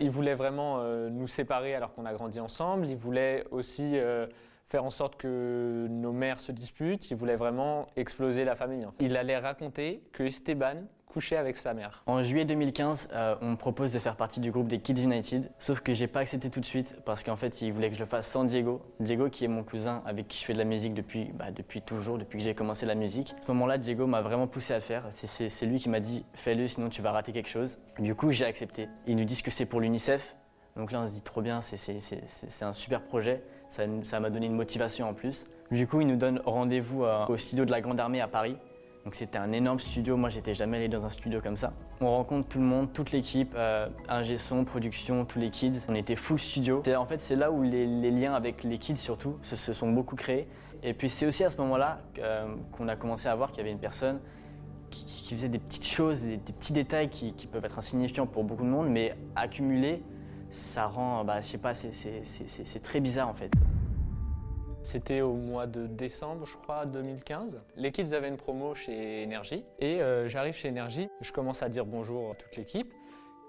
Il voulait vraiment euh, nous séparer alors qu'on a grandi ensemble. Il voulait aussi euh, faire en sorte que nos mères se disputent. Il voulait vraiment exploser la famille. Il allait raconter que Esteban couchait avec sa mère. En juillet 2015, euh, on me propose de faire partie du groupe des Kids United, sauf que j'ai pas accepté tout de suite parce qu'en fait, il voulait que je le fasse sans Diego. Diego, qui est mon cousin avec qui je fais de la musique depuis, bah, depuis toujours, depuis que j'ai commencé la musique. À ce moment-là, Diego m'a vraiment poussé à le faire. C'est- lui qui m'a dit fais-le, sinon tu vas rater quelque chose. Du coup, j'ai accepté. Ils nous disent que c'est pour l'UNICEF. Donc là, on se dit trop bien, c'est- un super projet. Ça ça m'a donné une motivation en plus. Du coup, ils nous donnent rendez-vous euh, au studio de la Grande Armée à Paris. Donc c'était un énorme studio, moi j'étais jamais allé dans un studio comme ça. On rencontre tout le monde, toute l'équipe, euh, ingé son, production, tous les kids. On était full studio. En fait c'est là où les, liens avec les kids surtout se, sont beaucoup créés. Et puis c'est aussi à ce moment-là euh, qu'on a commencé à voir qu'il y avait une personne qui, faisait des petites choses, des, petits détails qui, peuvent être insignifiants pour beaucoup de monde, mais accumulés, ça rend, bah, je sais pas, c'est très bizarre en fait. C'était au mois de décembre, je crois, 2015. Les kids avaient une promo chez Énergie. Et euh, j'arrive chez Énergie, je commence à dire bonjour à toute l'équipe.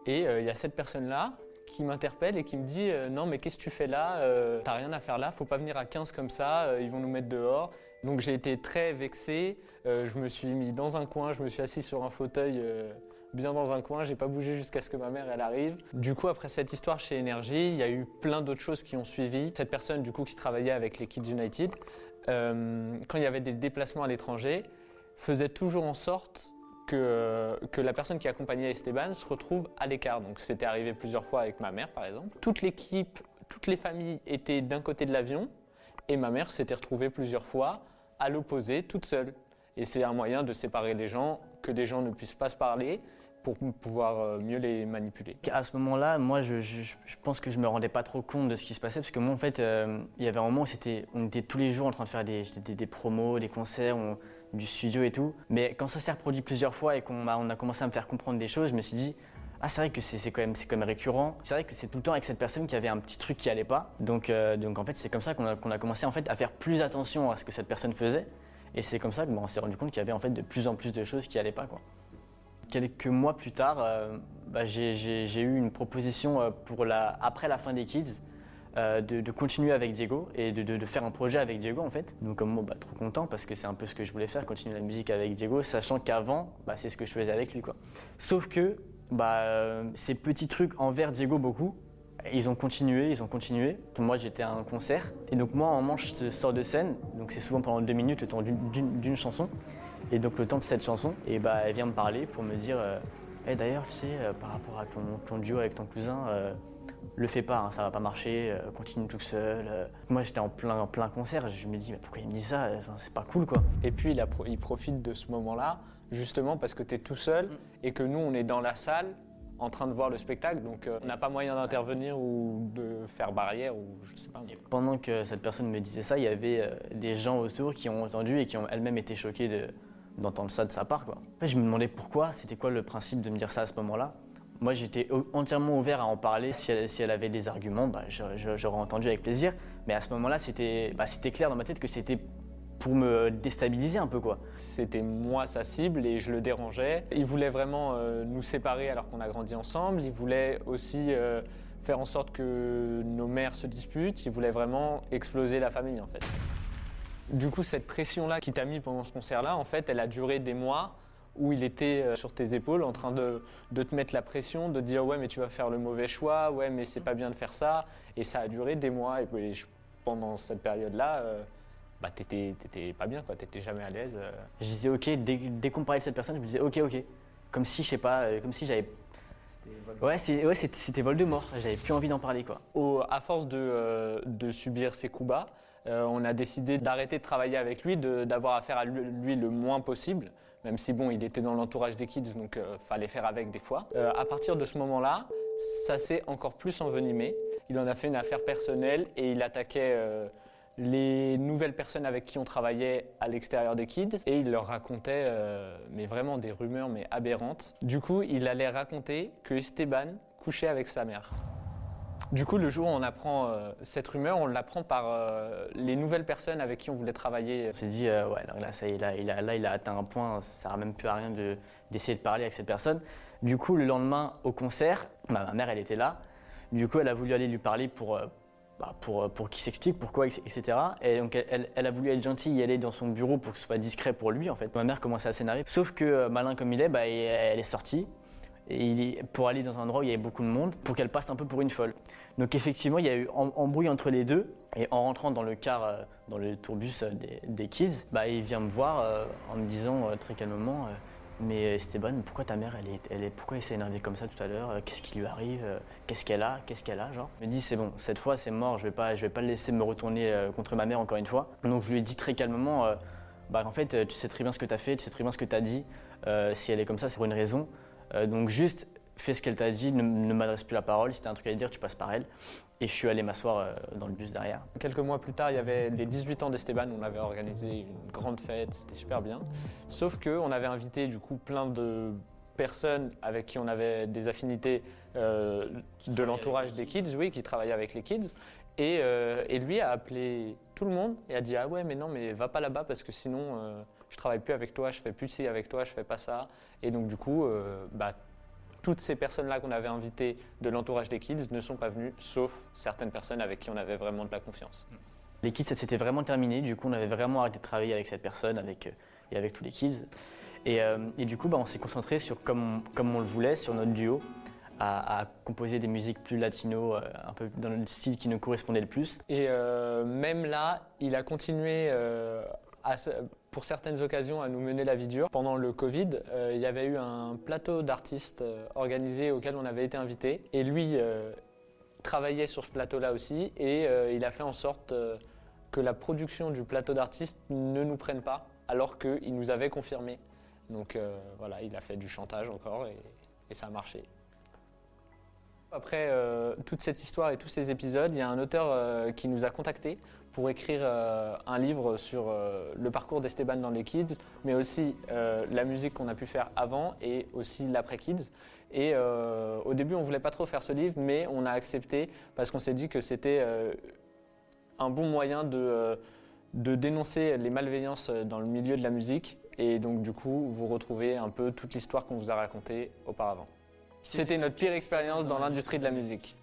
Et euh, il y a cette personne-là qui m'interpelle et qui me dit euh, Non, mais qu'est-ce que tu fais là T'as rien à faire là, faut pas venir à 15 comme ça, ils vont nous mettre dehors. Donc j'ai été très vexé. Je me suis mis dans un coin, je me suis assis sur un fauteuil. Bien dans un coin, j'ai pas bougé jusqu'à ce que ma mère elle arrive. Du coup, après cette histoire chez Énergie, il y a eu plein d'autres choses qui ont suivi. Cette personne du coup qui travaillait avec les Kids United, euh, quand il y avait des déplacements à l'étranger, faisait toujours en sorte que, que la personne qui accompagnait Esteban se retrouve à l'écart. Donc c'était arrivé plusieurs fois avec ma mère par exemple. Toute l'équipe, toutes les familles étaient d'un côté de l'avion et ma mère s'était retrouvée plusieurs fois à l'opposé, toute seule. Et c'est un moyen de séparer les gens, que des gens ne puissent pas se parler pour pouvoir euh, mieux les manipuler. À ce moment-là, moi, je, pense que je me rendais pas trop compte de ce qui se passait parce que moi, en fait, euh, il y avait un moment où on était tous les jours en train de faire des, promos, des concerts, on- du studio et tout. Mais quand ça s'est reproduit plusieurs fois et qu'on a commencé à me faire comprendre des choses, je me suis dit, ah, c'est vrai que c'est quand même, récurrent. C'est vrai que c'est tout le temps avec cette personne qui avait un petit truc qui allait pas. Donc, euh, en fait, c'est comme ça qu'on a, commencé en fait à faire plus attention à ce que cette personne faisait. Et c'est comme ça qu'on s'est rendu compte qu'il y avait en fait de plus en plus de choses qui allaient pas. Quelques mois plus tard, euh, bah, j'ai- eu une proposition euh, après la fin des Kids euh, de, continuer avec Diego et de, faire un projet avec Diego en fait. Donc comme moi, bah, trop content parce que c'est un peu ce que je voulais faire, continuer la musique avec Diego, sachant qu'avant, bah, c'est ce que je faisais avec lui. Sauf que ces petits trucs envers Diego beaucoup, ils ont continué, ils ont continué. Moi, j'étais à un concert. Et donc, moi, un moment, je sors de scène. Donc, c'est souvent pendant deux minutes, le temps d'une- chanson. Et donc, le temps de cette chanson, et bah, elle vient me parler pour me dire euh, Eh, D'ailleurs, tu sais, euh, par rapport à ton, ton duo avec ton cousin, euh, le fais pas, hein, ça va pas marcher, continue tout seul. Moi, j'étais en plein, en plein concert. Je me dis Mais pourquoi il me dit ça? Enfin, C'est pas cool, quoi. Et puis il, pro- il profite de ce moment-là, justement parce que tu es tout seul et que nous, on est dans la salle en train de voir le spectacle, donc euh, on n'a pas moyen d'intervenir ou de faire barrière ou je sais pas. Pendant que cette personne me disait ça, il y avait euh, des gens autour qui ont entendu et qui ont elles-mêmes été choqués de- d'entendre ça de sa part. Quoi. Fait, je me demandais pourquoi, c'était quoi le principe de me dire ça à ce moment-là? Moi, j'étais entièrement ouvert à en parler. Si elle, avait des arguments, bah, j'aurais entendu avec plaisir. Mais à ce moment-là, c'était bah, clair dans ma tête que c'était pour me déstabiliser un peu. quoi. C'était moi sa cible et je le dérangeais. Il voulait vraiment euh, nous séparer alors qu'on a grandi ensemble. Il voulait aussi euh, faire en sorte que nos mères se disputent. Il voulait vraiment exploser la famille en fait. Du coup, cette pression-là qui t'a mis pendant ce concert-là, en fait, elle a duré des mois où il était euh, sur tes épaules en train de, de te mettre la pression, de dire ouais mais tu vas faire le mauvais choix, ouais mais c'est pas bien de faire ça. Et ça a duré des mois et pendant cette période-là, bah t'étais t'étais pas bien quoi, t'étais jamais à l'aise. euh. Je disais ok, dès, dès qu'on parlait de cette personne, je me disais ok, ok. Comme si, je sais pas, euh, comme si j'avais. Ouais, c'est- ouais, c'était c'était Voldemort, j'avais plus envie d'en parler quoi. Au- à force de, euh, de subir ces coups bas, euh, on a décidé d'arrêter de travailler avec lui, de- d'avoir affaire à lui, lui le moins possible, même si bon, il était dans l'entourage des kids, donc euh, fallait faire avec des fois. Euh, à partir de ce moment-là, ça s'est encore plus envenimé. Il en a fait une affaire personnelle et il attaquait euh, les nouvelles personnes avec qui on travaillait à l'extérieur des kids et il leur racontait euh, mais vraiment des rumeurs mais aberrantes. Du coup, il allait raconter que Esteban couchait avec sa mère. Du coup, le jour où on apprend euh, cette rumeur, on l'apprend par euh, les nouvelles personnes avec qui on voulait travailler. On s'est dit, ouais, là, ça il a, là, il a atteint un point, ça sert même plus à rien de- d'essayer de, parler avec cette personne. Du coup, le lendemain, au concert, bah, ma mère, elle était là. Du coup, elle a voulu aller lui parler pour, bah, pour, pour qu'il s'explique pourquoi, etc. Et donc, elle, elle, a voulu être gentille et aller dans son bureau pour que ce soit discret pour lui, en fait. Ma mère commençait à s'énerver. Sauf que, malin comme il est, bah, elle est sortie. Pour aller dans un endroit où il y avait beaucoup de monde, pour qu'elle passe un peu pour une folle. Donc effectivement, il y a eu embrouille entre les deux. Et en rentrant dans le car, euh, dans le tourbus euh, des, kids, bah, il vient me voir euh, en me disant très calmement Mais Esteban, pourquoi ta mère, elle est, elle est, pourquoi elle s'est énervée comme ça tout à l'heure Qu'est-ce qui lui arrive Qu'est-ce qu'elle a Qu'est-ce qu'elle a genre? Il me dit C'est bon, cette fois c'est mort, je vais pas, je vais pas le laisser me retourner contre ma mère encore une fois. Donc je lui ai dit très calmement bah, En fait, tu sais très bien ce que tu as fait, tu sais très bien ce que tu as dit. si elle est comme ça, c'est pour une raison. donc juste fais ce qu'elle t'a dit, ne, m'adresse plus la parole. Si tu as un truc à dire, tu passes par elle. Et je suis allé m'asseoir euh, dans le bus derrière. Quelques mois plus tard, il y avait les 18 ans d'Esteban. On avait organisé une grande fête, c'était super bien. Sauf qu'on avait invité du coup plein de personnes avec qui on avait des affinités euh, de l'entourage des kids, oui, qui travaillaient avec les kids. Et, euh, et, lui a appelé tout le monde et a dit Ah ouais, mais non, mais va pas là-bas parce que sinon je travaille plus avec toi, je fais plus ci avec toi, je fais pas ça. Et donc du coup, bah, toutes ces personnes-là qu'on avait invitées de l'entourage des kids ne sont pas venues, sauf certaines personnes avec qui on avait vraiment de la confiance. Les kids, ça s'était vraiment terminé. Du coup, on avait vraiment arrêté de travailler avec cette personne avec, euh, et avec tous les kids. Et, euh, et du coup, bah, on s'est concentré sur, comme on, comme on le voulait, sur notre duo, à, composer des musiques plus latino, euh, un peu dans le style qui nous correspondait le plus. Et même là, il a continué à, pour certaines occasions à nous mener la vie dure. Pendant le Covid, euh, il y avait eu un plateau d'artistes euh, organisé auquel on avait été invité. Et lui euh, travaillait sur ce plateau-là aussi. Et il a fait en sorte que la production du plateau d'artistes ne nous prenne pas, alors qu'il nous avait confirmé. Donc voilà, il a fait du chantage encore et, et ça a marché. Après toute cette histoire et tous ces épisodes, il y a un auteur qui nous a contactés pour écrire euh, un livre sur euh, le parcours d'Esteban dans les Kids, mais aussi euh, la musique qu'on a pu faire avant et aussi l'après-Kids. Et au début, on voulait pas trop faire ce livre, mais on a accepté parce qu'on s'est dit que c'était un bon moyen de, de dénoncer les malveillances dans le milieu de la musique. Et donc, du coup, vous retrouvez un peu toute l'histoire qu'on vous a racontée auparavant. C'était notre pire expérience dans l'industrie de la musique.